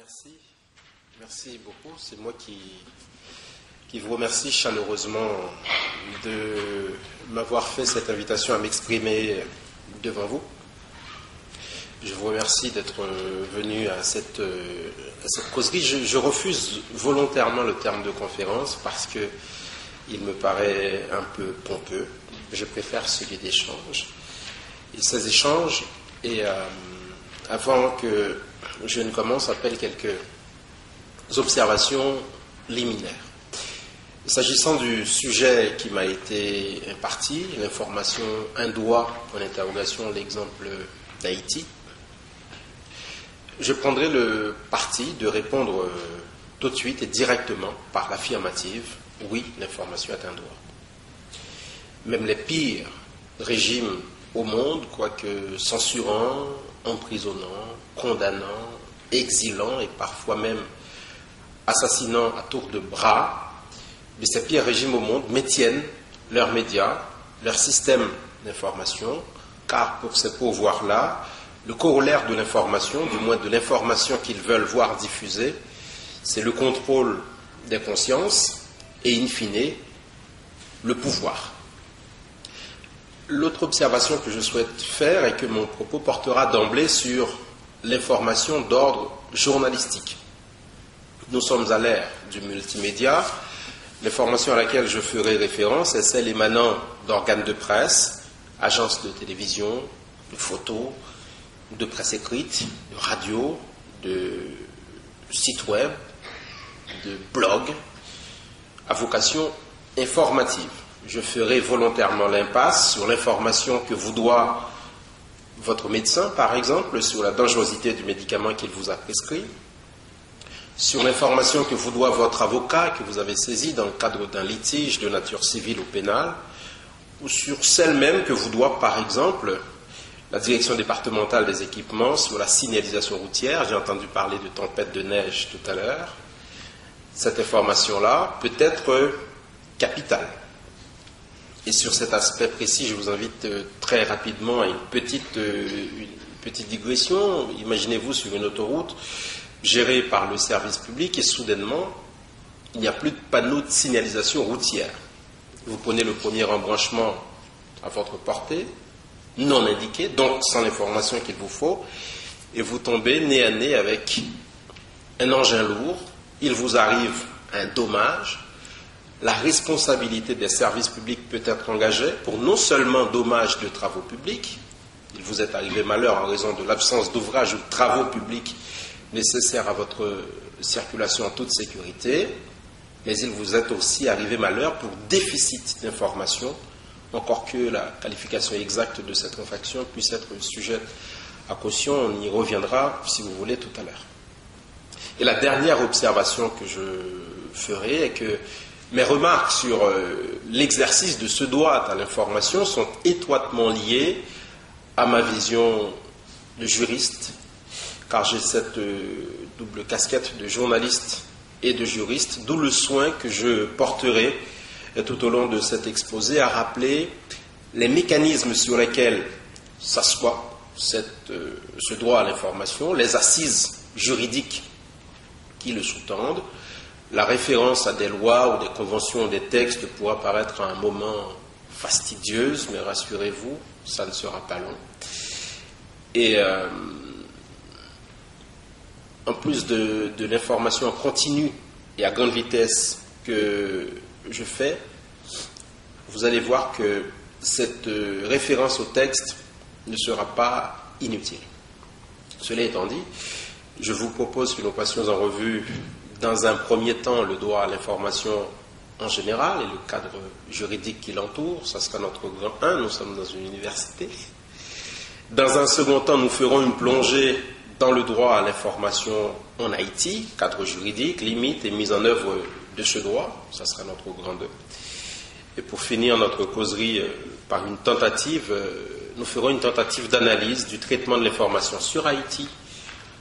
Merci. Merci beaucoup. C'est moi qui, qui vous remercie chaleureusement de m'avoir fait cette invitation à m'exprimer devant vous. Je vous remercie d'être venu à cette, à cette causerie. Je, je, refuse volontairement le terme de conférence parce que il me paraît un peu pompeux. Je préfère celui d'échange. Et ces échanges, et euh, avant que je ne commence, appelle quelques observations liminaires. S'agissant du sujet qui m'a été imparti, l'information un doigt en interrogation, l'exemple d'Haïti, je prendrai le parti de répondre tout de suite et directement par l'affirmative oui, l'information est un droit. Même les pires régimes au monde, quoique censurant, emprisonnant, condamnant, exilant et parfois même assassinant à tour de bras, mais ces pires régimes au monde maintiennent leurs médias, leur système d'information, car pour ces pouvoirs-là, le corollaire de l'information, du moins de l'information qu'ils veulent voir diffusée, c'est le contrôle des consciences et, in fine, le pouvoir. L'autre observation que je souhaite faire est que mon propos portera d'emblée sur l'information d'ordre journalistique. Nous sommes à l'ère du multimédia. L'information à laquelle je ferai référence est celle émanant d'organes de presse, agences de télévision, de photos, de presse écrite, de radio, de sites web, de blogs, à vocation informative. Je ferai volontairement l'impasse sur l'information que vous doit votre médecin, par exemple, sur la dangerosité du médicament qu'il vous a prescrit, sur l'information que vous doit votre avocat que vous avez saisi dans le cadre d'un litige de nature civile ou pénale, ou sur celle même que vous doit, par exemple, la direction départementale des équipements sur la signalisation routière. J'ai entendu parler de tempête de neige tout à l'heure cette information-là peut être capitale. Et sur cet aspect précis, je vous invite euh, très rapidement à une petite, euh, petite digression. Imaginez-vous sur une autoroute gérée par le service public et soudainement, il n'y a plus de panneaux de signalisation routière. Vous prenez le premier embranchement à votre portée, non indiqué, donc sans l'information qu'il vous faut, et vous tombez nez à nez avec un engin lourd il vous arrive un dommage, la responsabilité des services publics peut être engagée pour non seulement dommage de travaux publics, il vous est arrivé malheur en raison de l'absence d'ouvrages ou de travaux publics nécessaires à votre circulation en toute sécurité, mais il vous est aussi arrivé malheur pour déficit d'information, encore que la qualification exacte de cette infraction puisse être sujette à caution. On y reviendra, si vous voulez, tout à l'heure. Et la dernière observation que je ferai est que mes remarques sur euh, l'exercice de ce droit à l'information sont étroitement liées à ma vision de juriste, car j'ai cette euh, double casquette de journaliste et de juriste, d'où le soin que je porterai euh, tout au long de cet exposé à rappeler les mécanismes sur lesquels s'assoit ce droit à l'information, les assises juridiques qui le sous-tendent. La référence à des lois ou des conventions ou des textes pourra paraître à un moment fastidieuse, mais rassurez-vous, ça ne sera pas long. Et euh, en plus de, de l'information en continu et à grande vitesse que je fais, vous allez voir que cette euh, référence au texte ne sera pas inutile. Cela étant dit, je vous propose que nous passions en revue, dans un premier temps, le droit à l'information en général et le cadre juridique qui l'entoure. Ça sera notre grand 1, nous sommes dans une université. Dans un second temps, nous ferons une plongée dans le droit à l'information en Haïti, cadre juridique, limite et mise en œuvre de ce droit. Ça sera notre grand 2. Et pour finir notre causerie par une tentative, nous ferons une tentative d'analyse du traitement de l'information sur Haïti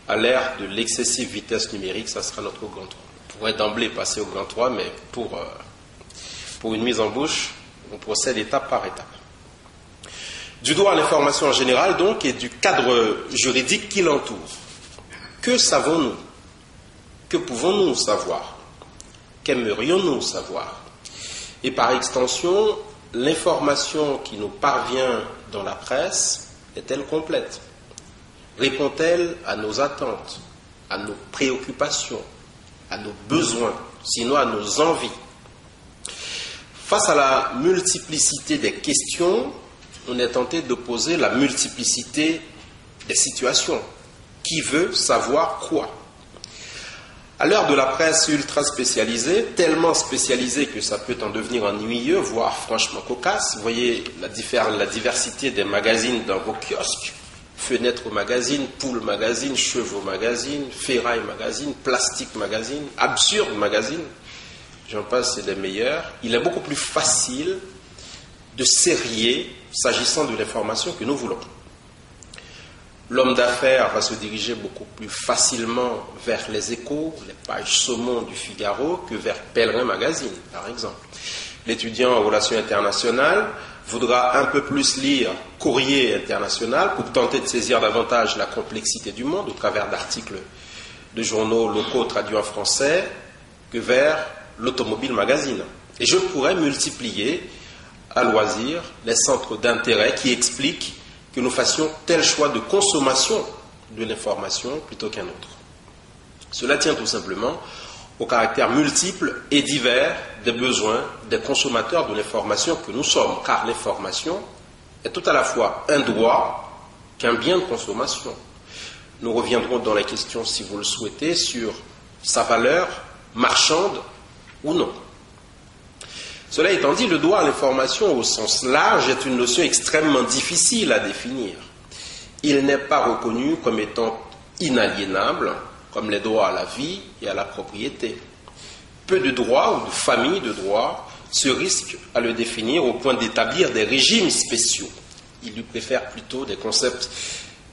à l'ère de l'excessive vitesse numérique, ça sera notre grand 3. On pourrait d'emblée passer au grand 3, mais pour, euh, pour une mise en bouche, on procède étape par étape. Du droit à l'information en général, donc, et du cadre juridique qui l'entoure. Que savons-nous? Que pouvons-nous savoir? Qu'aimerions-nous savoir? Et par extension, l'information qui nous parvient dans la presse est-elle complète? Répond-elle à nos attentes, à nos préoccupations, à nos besoins, sinon à nos envies? Face à la multiplicité des questions, on est tenté de poser la multiplicité des situations. Qui veut savoir quoi? À l'heure de la presse ultra spécialisée, tellement spécialisée que ça peut en devenir ennuyeux, voire franchement cocasse, voyez la diversité des magazines dans vos kiosques. Fenêtre magazine, Poule magazine, Chevaux magazine, Ferraille magazine, Plastique magazine, Absurde magazine, j'en passe, c'est des meilleurs. Il est beaucoup plus facile de serrer s'agissant de l'information que nous voulons. L'homme d'affaires va se diriger beaucoup plus facilement vers les échos, les pages saumon du Figaro, que vers Pèlerin Magazine, par exemple. L'étudiant en relations internationales voudra un peu plus lire Courrier international pour tenter de saisir davantage la complexité du monde au travers d'articles de journaux locaux traduits en français que vers l'Automobile Magazine. Et je pourrais multiplier à loisir les centres d'intérêt qui expliquent que nous fassions tel choix de consommation de l'information plutôt qu'un autre. Cela tient tout simplement au caractère multiple et divers des besoins des consommateurs de l'information que nous sommes, car l'information est tout à la fois un droit qu'un bien de consommation. Nous reviendrons dans la question, si vous le souhaitez, sur sa valeur marchande ou non. Cela étant dit, le droit à l'information au sens large est une notion extrêmement difficile à définir. Il n'est pas reconnu comme étant inaliénable, comme les droits à la vie et à la propriété. Peu de droits ou de familles de droits se risquent à le définir au point d'établir des régimes spéciaux. Il lui préfère plutôt des concepts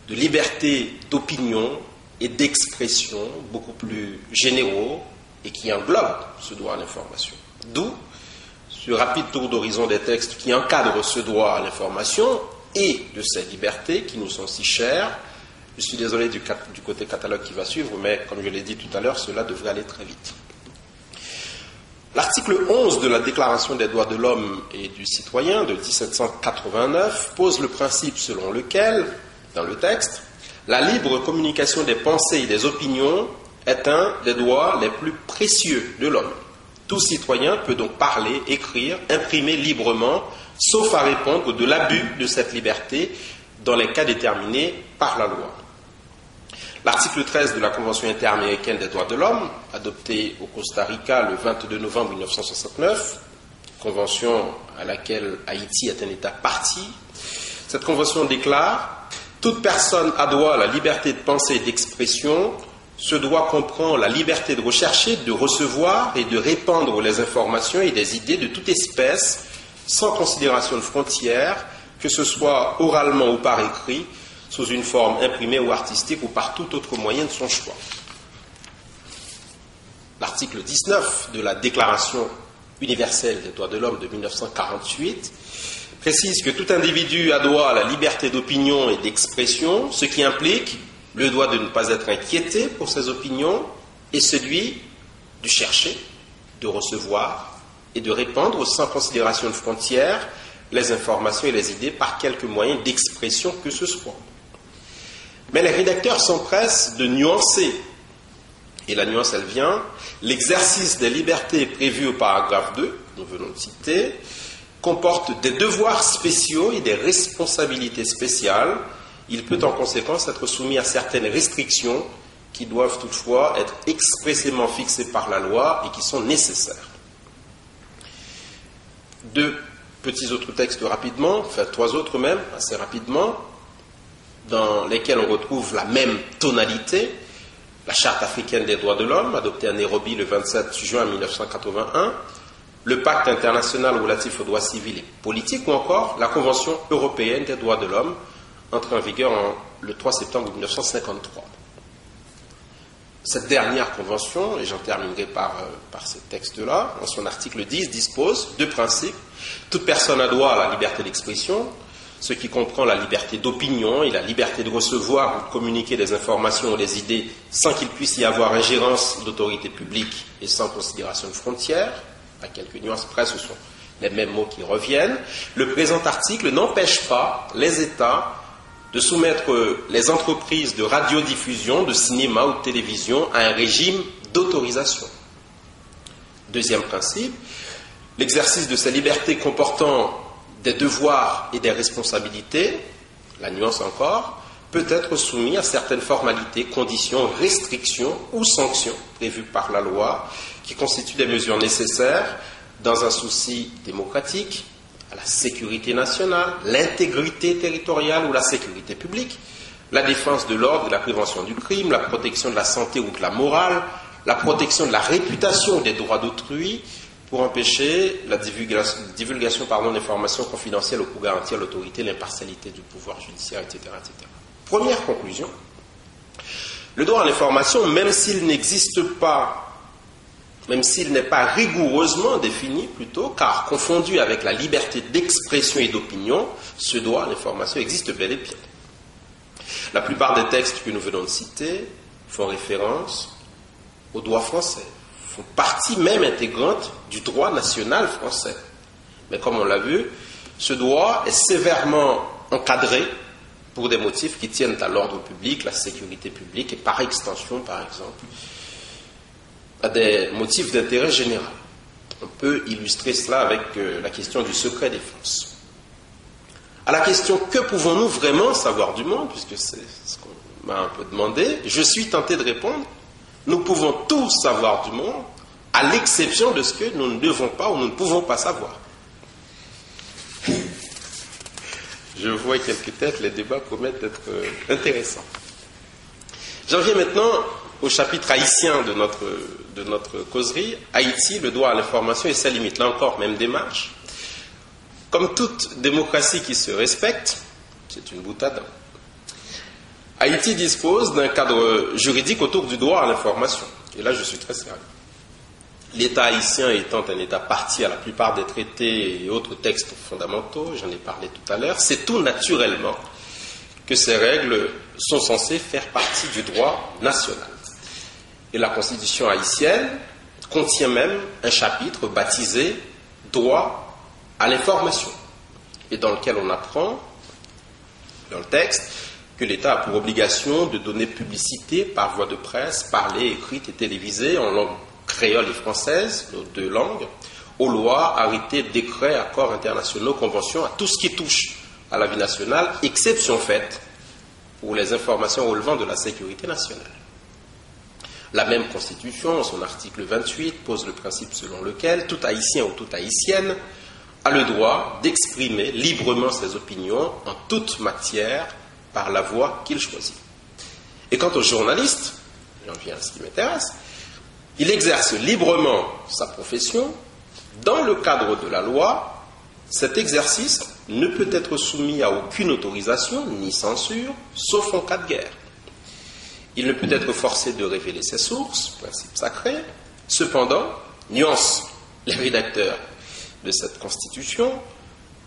de liberté d'opinion et d'expression beaucoup plus généraux et qui englobent ce droit à l'information. D'où ce rapide tour d'horizon des textes qui encadrent ce droit à l'information et de ces libertés qui nous sont si chères. Je suis désolé du, côté catalogue qui va suivre, mais comme je l'ai dit tout à l'heure, cela devrait aller très vite. L'article 11 de la Déclaration des droits de l'homme et du citoyen de 1789 pose le principe selon lequel, dans le texte, la libre communication des pensées et des opinions est un des droits les plus précieux de l'homme. Tout citoyen peut donc parler, écrire, imprimer librement, sauf à répondre de l'abus de cette liberté dans les cas déterminés par la loi. L'article 13 de la Convention interaméricaine des droits de l'homme, adoptée au Costa Rica le 22 novembre 1969, convention à laquelle Haïti est un État parti, cette convention déclare Toute personne a droit à la liberté de pensée et d'expression. Ce droit comprend la liberté de rechercher, de recevoir et de répandre les informations et des idées de toute espèce, sans considération de frontières, que ce soit oralement ou par écrit, sous une forme imprimée ou artistique ou par tout autre moyen de son choix. L'article 19 de la Déclaration universelle des droits de l'homme de 1948 précise que tout individu a droit à la liberté d'opinion et d'expression, ce qui implique le droit de ne pas être inquiété pour ses opinions et celui de chercher, de recevoir et de répandre sans considération de frontières les informations et les idées par quelque moyen d'expression que ce soit. Mais les rédacteurs s'empressent de nuancer, et la nuance elle vient, l'exercice des libertés prévues au paragraphe 2, que nous venons de citer, comporte des devoirs spéciaux et des responsabilités spéciales. Il peut en conséquence être soumis à certaines restrictions qui doivent toutefois être expressément fixées par la loi et qui sont nécessaires. Deux petits autres textes rapidement, enfin trois autres même, assez rapidement, dans lesquels on retrouve la même tonalité, la Charte africaine des droits de l'homme, adoptée à Nairobi le 27 juin 1981, le Pacte international relatif aux droits civils et politiques, ou encore la Convention européenne des droits de l'homme, entré en vigueur le 3 septembre 1953. Cette dernière convention, et j'en terminerai par, euh, par ce texte-là, en son article 10, dispose deux principes. Toute personne a droit à la liberté d'expression, ce qui comprend la liberté d'opinion et la liberté de recevoir ou de communiquer des informations ou des idées sans qu'il puisse y avoir ingérence d'autorité publique et sans considération de frontières. À quelques nuances près, ce sont les mêmes mots qui reviennent. Le présent article n'empêche pas les États de soumettre les entreprises de radiodiffusion, de cinéma ou de télévision à un régime d'autorisation. Deuxième principe, l'exercice de ces libertés comportant des devoirs et des responsabilités, la nuance encore, peut être soumis à certaines formalités, conditions, restrictions ou sanctions prévues par la loi qui constituent des mesures nécessaires dans un souci démocratique, à la sécurité nationale, l'intégrité territoriale ou la sécurité publique, la défense de l'ordre et la prévention du crime, la protection de la santé ou de la morale, la protection de la réputation des droits d'autrui, pour empêcher la divulgation, d'informations confidentielles ou pour garantir l'autorité, l'impartialité du pouvoir judiciaire, etc., etc. Première conclusion. Le droit à l'information, même s'il n'existe pas, même s'il n'est pas rigoureusement défini plutôt, car confondu avec la liberté d'expression et d'opinion, ce droit à l'information existe bel et bien. La plupart des textes que nous venons de citer font référence au droit français, partie même intégrante du droit national français. Mais comme on l'a vu, ce droit est sévèrement encadré pour des motifs qui tiennent à l'ordre public, la sécurité publique et par extension, par exemple, à des motifs d'intérêt général. On peut illustrer cela avec euh, la question du secret défense. À la question que pouvons-nous vraiment savoir du monde, puisque c'est ce qu'on m'a un peu demandé, je suis tenté de répondre nous pouvons tout savoir du monde, à l'exception de ce que nous ne devons pas ou nous ne pouvons pas savoir. Je vois quelques têtes, les débats promettent d'être euh, intéressants. J'en viens maintenant au chapitre haïtien de notre, de notre causerie. Haïti, le droit à l'information et sa limite. Là encore, même démarche. Comme toute démocratie qui se respecte, c'est une boutade, Haïti dispose d'un cadre juridique autour du droit à l'information. Et là, je suis très sérieux. L'État haïtien étant un État parti à la plupart des traités et autres textes fondamentaux, j'en ai parlé tout à l'heure, c'est tout naturellement que ces règles sont censées faire partie du droit national. Et la Constitution haïtienne contient même un chapitre baptisé Droit à l'information, et dans lequel on apprend, dans le texte, que l'État a pour obligation de donner publicité par voie de presse, parlée, écrite et télévisée en langue créole et française, nos deux langues, aux lois, arrêtés, décrets, accords internationaux, conventions, à tout ce qui touche à la vie nationale, exception faite pour les informations relevant de la sécurité nationale. La même Constitution, en son article 28, pose le principe selon lequel tout Haïtien ou toute Haïtienne a le droit d'exprimer librement ses opinions en toute matière par la voie qu'il choisit. Et quant au journaliste, j'en viens à ce qui m'intéresse, il exerce librement sa profession dans le cadre de la loi. Cet exercice ne peut être soumis à aucune autorisation ni censure, sauf en cas de guerre. Il ne peut être forcé de révéler ses sources, principe sacré. Cependant, nuance les rédacteurs de cette constitution,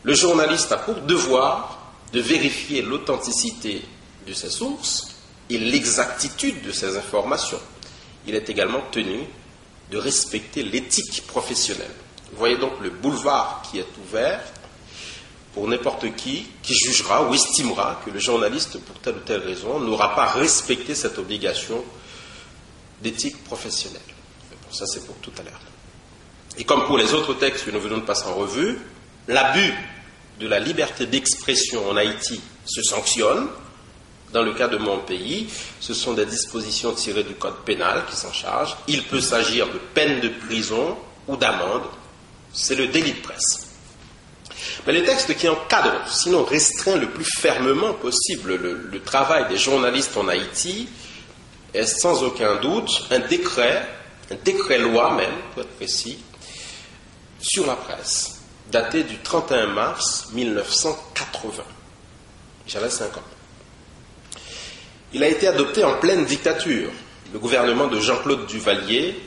le journaliste a pour devoir de vérifier l'authenticité de ses sources et l'exactitude de ses informations. Il est également tenu de respecter l'éthique professionnelle. Vous voyez donc le boulevard qui est ouvert pour n'importe qui qui jugera ou estimera que le journaliste, pour telle ou telle raison, n'aura pas respecté cette obligation d'éthique professionnelle. Bon, ça, c'est pour tout à l'heure. Et comme pour les autres textes que nous venons de passer en revue, l'abus de la liberté d'expression en Haïti se sanctionne. Dans le cas de mon pays, ce sont des dispositions tirées du code pénal qui s'en chargent. Il peut s'agir de peine de prison ou d'amende. C'est le délit de presse. Mais les textes qui encadrent, sinon restreint le plus fermement possible le, le travail des journalistes en Haïti, est sans aucun doute un décret, un décret-loi même, pour être précis, sur la presse daté du 31 mars 1980. J'avais 5 ans. Il a été adopté en pleine dictature. Le gouvernement de Jean-Claude Duvalier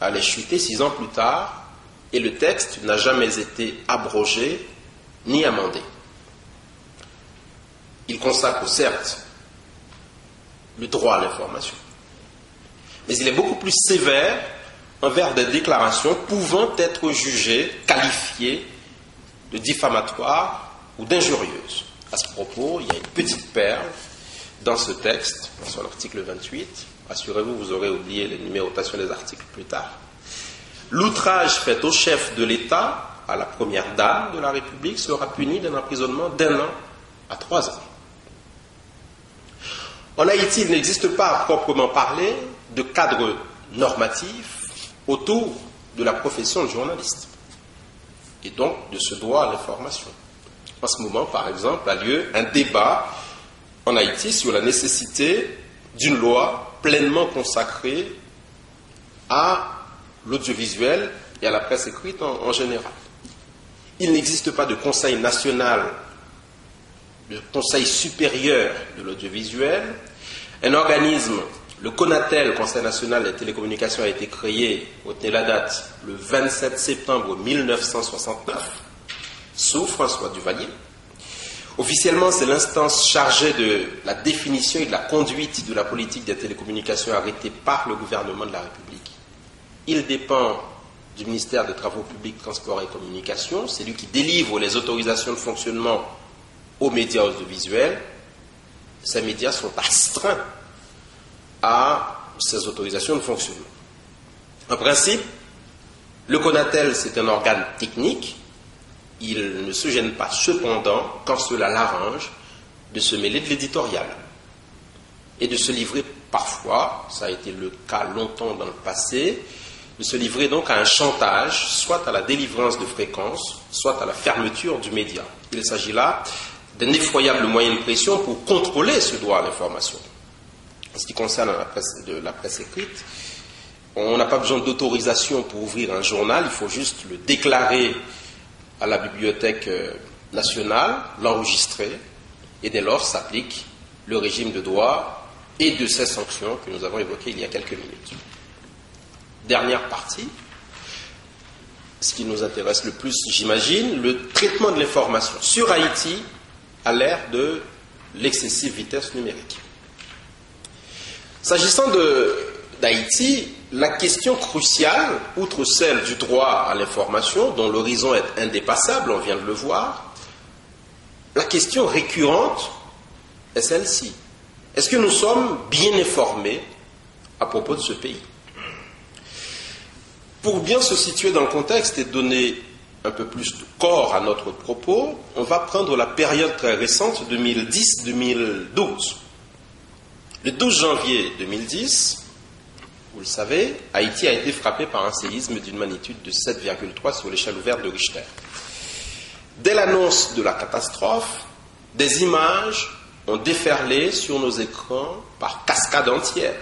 allait chuter six ans plus tard et le texte n'a jamais été abrogé ni amendé. Il consacre certes le droit à l'information, mais il est beaucoup plus sévère envers des déclarations pouvant être jugées, qualifiées de diffamatoires ou d'injurieuses. À ce propos, il y a une petite perle dans ce texte, dans son article 28. Assurez-vous, vous aurez oublié les numérotations des articles plus tard. L'outrage fait au chef de l'État, à la première dame de la République, sera puni d'un emprisonnement d'un an à trois ans. En Haïti, il n'existe pas, à proprement parler, de cadre normatif autour de la profession de journaliste et donc de ce droit à l'information. En ce moment, par exemple, a lieu un débat en Haïti sur la nécessité d'une loi pleinement consacrée à l'audiovisuel et à la presse écrite en, général. Il n'existe pas de conseil national, de conseil supérieur de l'audiovisuel. Un organisme, le CONATEL, Conseil national des télécommunications, a été créé, retenez la date, le 27 septembre 1969, sous François Duvalier. Officiellement, c'est l'instance chargée de la définition et de la conduite de la politique des télécommunications arrêtée par le gouvernement de la République. Il dépend du ministère des Travaux publics, Transports et Communications. C'est lui qui délivre les autorisations de fonctionnement aux médias audiovisuels. Ces médias sont astreints à ces autorisations de fonctionnement. En principe, le CONATEL, c'est un organe technique il ne se gêne pas cependant, quand cela l'arrange, de se mêler de l'éditorial et de se livrer parfois, ça a été le cas longtemps dans le passé, de se livrer donc à un chantage, soit à la délivrance de fréquences, soit à la fermeture du média. Il s'agit là d'un effroyable moyen de pression pour contrôler ce droit à l'information. En ce qui concerne la presse, écrite, on n'a pas besoin d'autorisation pour ouvrir un journal, il faut juste le déclarer à la Bibliothèque euh, nationale, l'enregistrer, et dès lors s'applique le régime de droit et de ces sanctions que nous avons évoquées il y a quelques minutes. Dernière partie, ce qui nous intéresse le plus, j'imagine, le traitement de l'information sur Haïti à l'ère de l'excessive vitesse numérique. S'agissant d'Haïti, la question cruciale, outre celle du droit à l'information, dont l'horizon est indépassable, on vient de le voir, la question récurrente est celle-ci. Est-ce que nous sommes bien informés à propos de ce pays? Pour bien se situer dans le contexte et donner un peu plus de corps à notre propos, on va prendre la période très récente 2010-2012. Le 12 janvier 2010, vous le savez, Haïti a été frappé par un séisme d'une magnitude de 7,3 sur l'échelle ouverte de Richter. Dès l'annonce de la catastrophe, des images ont déferlé sur nos écrans par cascade entière.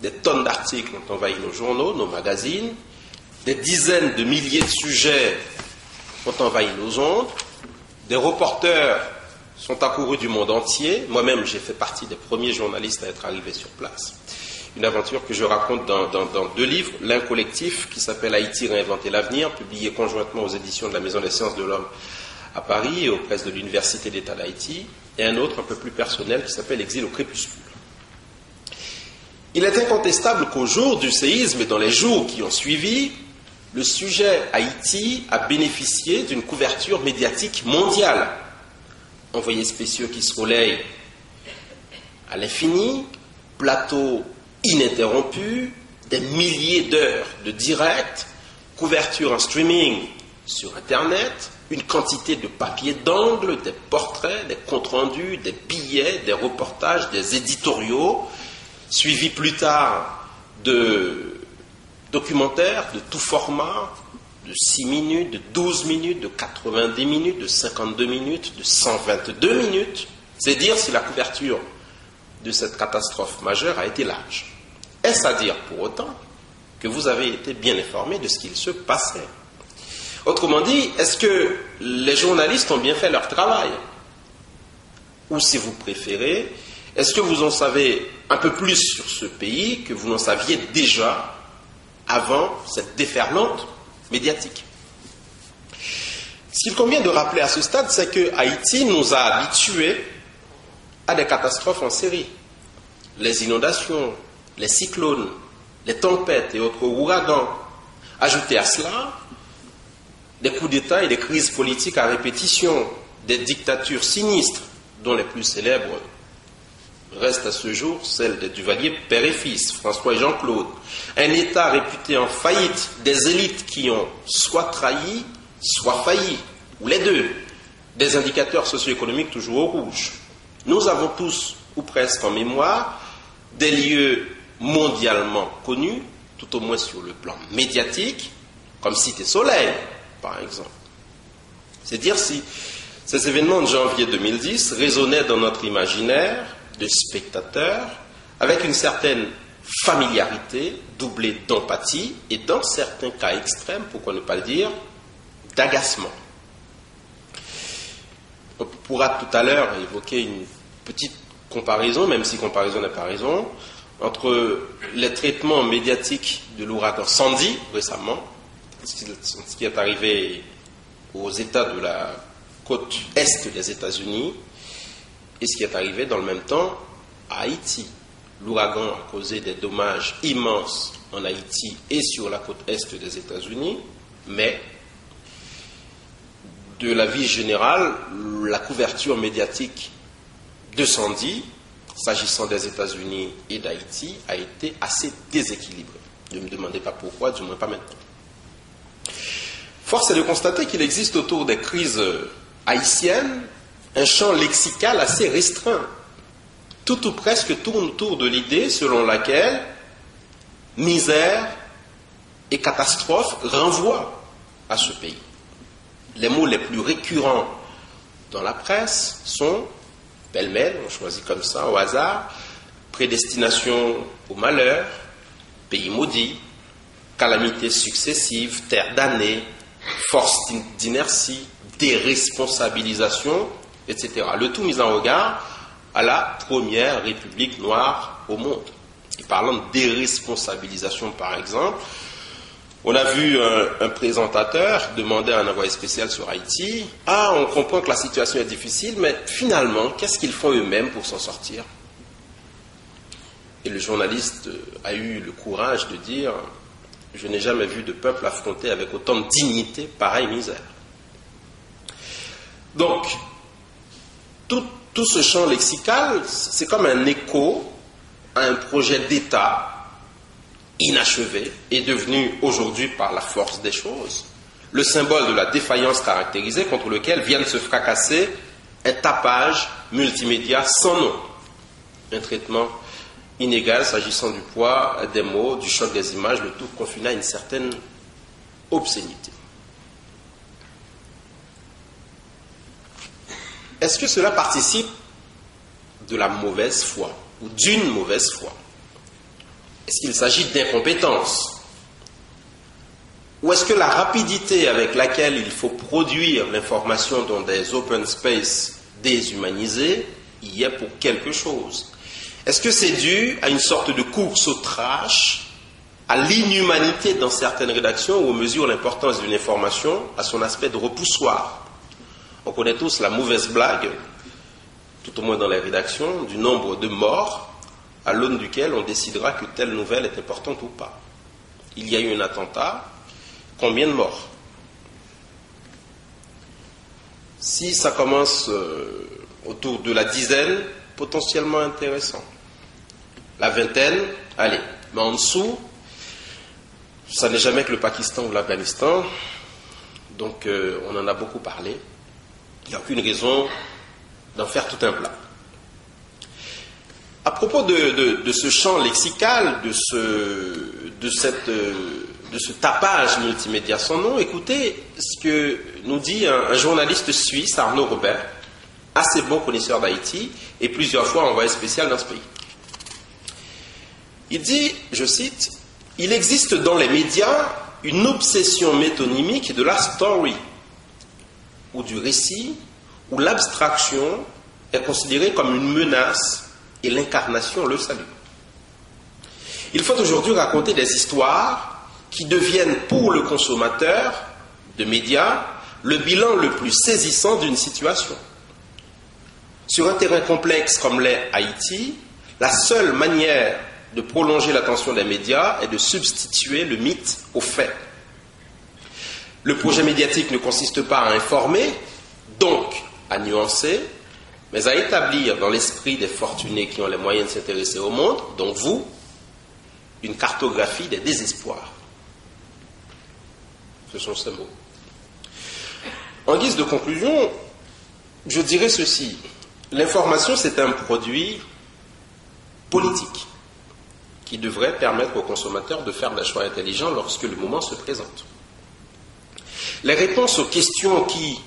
Des tonnes d'articles ont envahi nos journaux, nos magazines. Des dizaines de milliers de sujets ont envahi nos ondes. Des reporters sont accourus du monde entier. Moi-même, j'ai fait partie des premiers journalistes à être arrivés sur place une aventure que je raconte dans, deux livres. L'un collectif qui s'appelle Haïti réinventer l'avenir, publié conjointement aux éditions de la Maison des sciences de l'homme à Paris et aux presses de l'Université d'État d'Haïti, et un autre un peu plus personnel qui s'appelle Exil au crépuscule. Il est incontestable qu'au jour du séisme et dans les jours qui ont suivi, le sujet Haïti a bénéficié d'une couverture médiatique mondiale. Envoyés spéciaux qui se relayent à l'infini, plateaux ininterrompu, des milliers d'heures de direct, couverture en streaming sur Internet, une quantité de papiers d'angle, des portraits, des comptes rendus, des billets, des reportages, des éditoriaux, suivis plus tard de documentaires de tout format, de 6 minutes, de 12 minutes, de 90 minutes, de 52 minutes, de 122 minutes. C'est dire si la couverture de cette catastrophe majeure a été large. Est-ce à dire pour autant que vous avez été bien informé de ce qu'il se passait? Autrement dit, est-ce que les journalistes ont bien fait leur travail? Ou si vous préférez, est-ce que vous en savez un peu plus sur ce pays que vous n'en saviez déjà avant cette déferlante? Médiatique Ce qu'il convient de rappeler à ce stade, c'est que Haïti nous a habitués à des catastrophes en série. Les inondations, les cyclones, les tempêtes et autres ouragans. Ajoutez à cela des coups d'État et des crises politiques à répétition, des dictatures sinistres, dont les plus célèbres restent à ce jour celles des Duvalier père et fils, François et Jean-Claude. Un État réputé en faillite, des élites qui ont soit trahi, soit failli, ou les deux, des indicateurs socio-économiques toujours au rouge. Nous avons tous, ou presque en mémoire, des lieux mondialement connus, tout au moins sur le plan médiatique, comme Cité Soleil, par exemple. C'est dire si ces événements de janvier 2010 résonnaient dans notre imaginaire de spectateurs avec une certaine familiarité doublée d'empathie et dans certains cas extrêmes, pourquoi ne pas le dire, d'agacement. On pourra tout à l'heure évoquer une petite comparaison, même si comparaison n'est pas raison, entre les traitements médiatiques de l'ouragan Sandy récemment, ce qui est arrivé aux États de la côte est des États-Unis, et ce qui est arrivé dans le même temps à Haïti. L'ouragan a causé des dommages immenses en Haïti et sur la côte est des États-Unis, mais de la vie générale, la couverture médiatique de Sandy, s'agissant des États-Unis et d'Haïti, a été assez déséquilibrée. Ne me demandez pas pourquoi, du moins pas maintenant. Force est de constater qu'il existe autour des crises haïtiennes un champ lexical assez restreint. Tout ou presque tourne autour de l'idée selon laquelle misère et catastrophe renvoient à ce pays. Les mots les plus récurrents dans la presse sont pêle-mêle, on choisit comme ça au hasard, prédestination au malheur, pays maudit, calamités successives, terre damnée, force d'inertie, déresponsabilisation, etc. Le tout mis en regard à la première république noire au monde. Parlant de déresponsabilisation, par exemple, on a vu un, présentateur demander à un envoyé spécial sur Haïti Ah, on comprend que la situation est difficile, mais finalement, qu'est-ce qu'ils font eux-mêmes pour s'en sortir? Et le journaliste a eu le courage de dire Je n'ai jamais vu de peuple affronté avec autant de dignité pareille misère. Donc, tout, ce champ lexical, c'est comme un écho à un projet d'État inachevé est devenu aujourd'hui, par la force des choses, le symbole de la défaillance caractérisée contre lequel viennent se fracasser un tapage multimédia sans nom, un traitement inégal s'agissant du poids des mots, du choc des images, le tout confiné à une certaine obscénité. Est-ce que cela participe de la mauvaise foi ou d'une mauvaise foi? Est-ce qu'il s'agit d'incompétence? Ou est-ce que la rapidité avec laquelle il faut produire l'information dans des open space déshumanisés y est pour quelque chose? Est-ce que c'est dû à une sorte de course au trash, à l'inhumanité dans certaines rédactions où on mesure l'importance d'une information à son aspect de repoussoir? On connaît tous la mauvaise blague, tout au moins dans les rédactions, du nombre de morts à l'aune duquel on décidera que telle nouvelle est importante ou pas. Il y a eu un attentat, combien de morts? Si ça commence euh, autour de la dizaine, potentiellement intéressant. La vingtaine, allez. Mais en dessous, ça n'est jamais que le Pakistan ou l'Afghanistan. Donc euh, on en a beaucoup parlé. Il n'y a aucune raison d'en faire tout un plat. À propos de, ce champ lexical, de ce, de, ce tapage multimédia sans nom, écoutez ce que nous dit un, journaliste suisse, Arnaud Robert, assez bon connaisseur d'Haïti et plusieurs fois envoyé spécial dans ce pays. Il dit, je cite, Il existe dans les médias une obsession métonymique de la story, ou du récit, où l'abstraction est considérée comme une menace et l'incarnation le salut. Il faut aujourd'hui raconter des histoires qui deviennent pour le consommateur de médias le bilan le plus saisissant d'une situation. Sur un terrain complexe comme l'est Haïti, la seule manière de prolonger l'attention des médias est de substituer le mythe au fait. Le projet médiatique ne consiste pas à informer, donc à nuancer, mais à établir dans l'esprit des fortunés qui ont les moyens de s'intéresser au monde, donc vous, une cartographie des désespoirs. Ce sont ces mots. En guise de conclusion, je dirais ceci. L'information, c'est un produit politique qui devrait permettre aux consommateurs de faire des choix intelligents lorsque le moment se présente. Les réponses aux questions qui,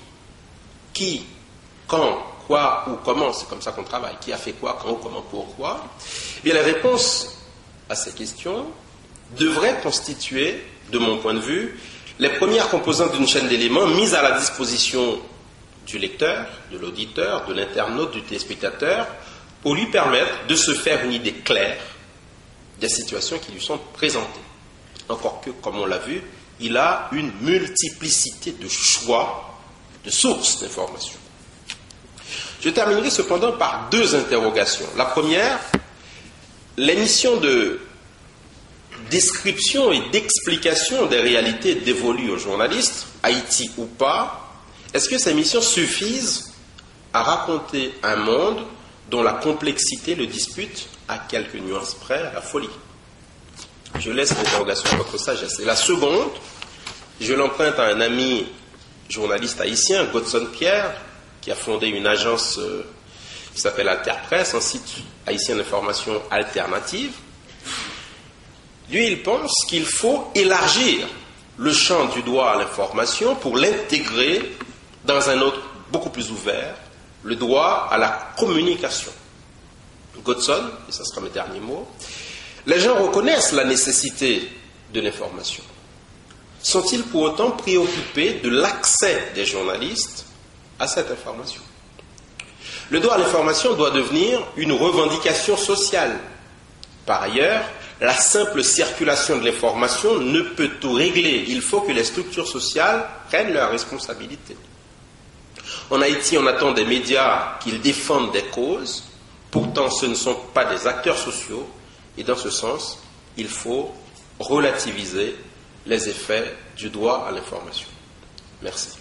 qui, quand, quoi ou comment, c'est comme ça qu'on travaille, qui a fait quoi, quand, comment, pourquoi, eh les réponses à ces questions devraient constituer, de mon point de vue, les premières composantes d'une chaîne d'éléments mises à la disposition du lecteur, de l'auditeur, de l'internaute, du téléspectateur, pour lui permettre de se faire une idée claire des situations qui lui sont présentées. Encore que, comme on l'a vu, il a une multiplicité de choix, de sources d'informations. Je terminerai cependant par deux interrogations. La première, l'émission de description et d'explication des réalités dévolues aux journalistes, Haïti ou pas, est-ce que ces missions suffisent à raconter un monde dont la complexité le dispute à quelques nuances près à la folie? Je laisse l'interrogation à votre sagesse. Et la seconde, je l'emprunte à un ami journaliste haïtien, Godson Pierre, qui a fondé une agence euh, qui s'appelle Alterpresse, un site haïtien d'information alternative. Lui, il pense qu'il faut élargir le champ du droit à l'information pour l'intégrer dans un autre beaucoup plus ouvert, le droit à la communication. Godson, et ça sera mes derniers mots, les gens reconnaissent la nécessité de l'information. Sont-ils pour autant préoccupés de l'accès des journalistes à cette information? Le droit à l'information doit devenir une revendication sociale. Par ailleurs, la simple circulation de l'information ne peut tout régler. Il faut que les structures sociales prennent leurs responsabilités. En Haïti, on attend des médias qu'ils défendent des causes, pourtant ce ne sont pas des acteurs sociaux, et dans ce sens, il faut relativiser les effets du droit à l'information. Merci.